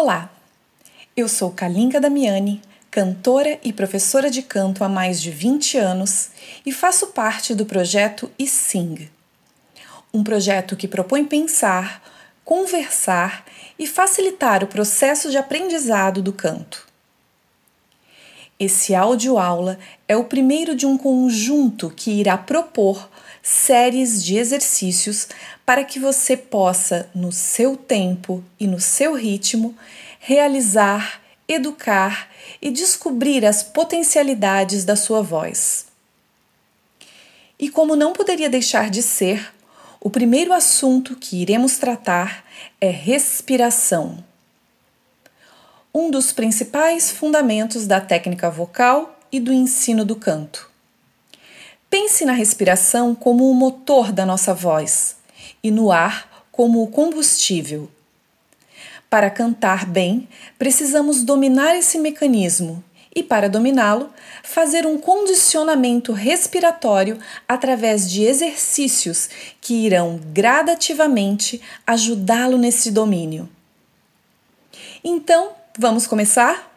Olá, eu sou Kalinka Damiani, cantora e professora de canto há mais de 20 anos e faço parte do projeto eSing, um projeto que propõe pensar, conversar e facilitar o processo de aprendizado do canto. Esse áudio-aula é o primeiro de um conjunto que irá propor séries de exercícios para que você possa, no seu tempo e no seu ritmo, realizar, educar e descobrir as potencialidades da sua voz. E como não poderia deixar de ser, o primeiro assunto que iremos tratar é respiração. Um dos principais fundamentos da técnica vocal e do ensino do canto. Pense na respiração como o motor da nossa voz e no ar como o combustível. Para cantar bem, precisamos dominar esse mecanismo e, para dominá-lo, fazer um condicionamento respiratório através de exercícios que irão gradativamente ajudá-lo nesse domínio. Então, vamos começar?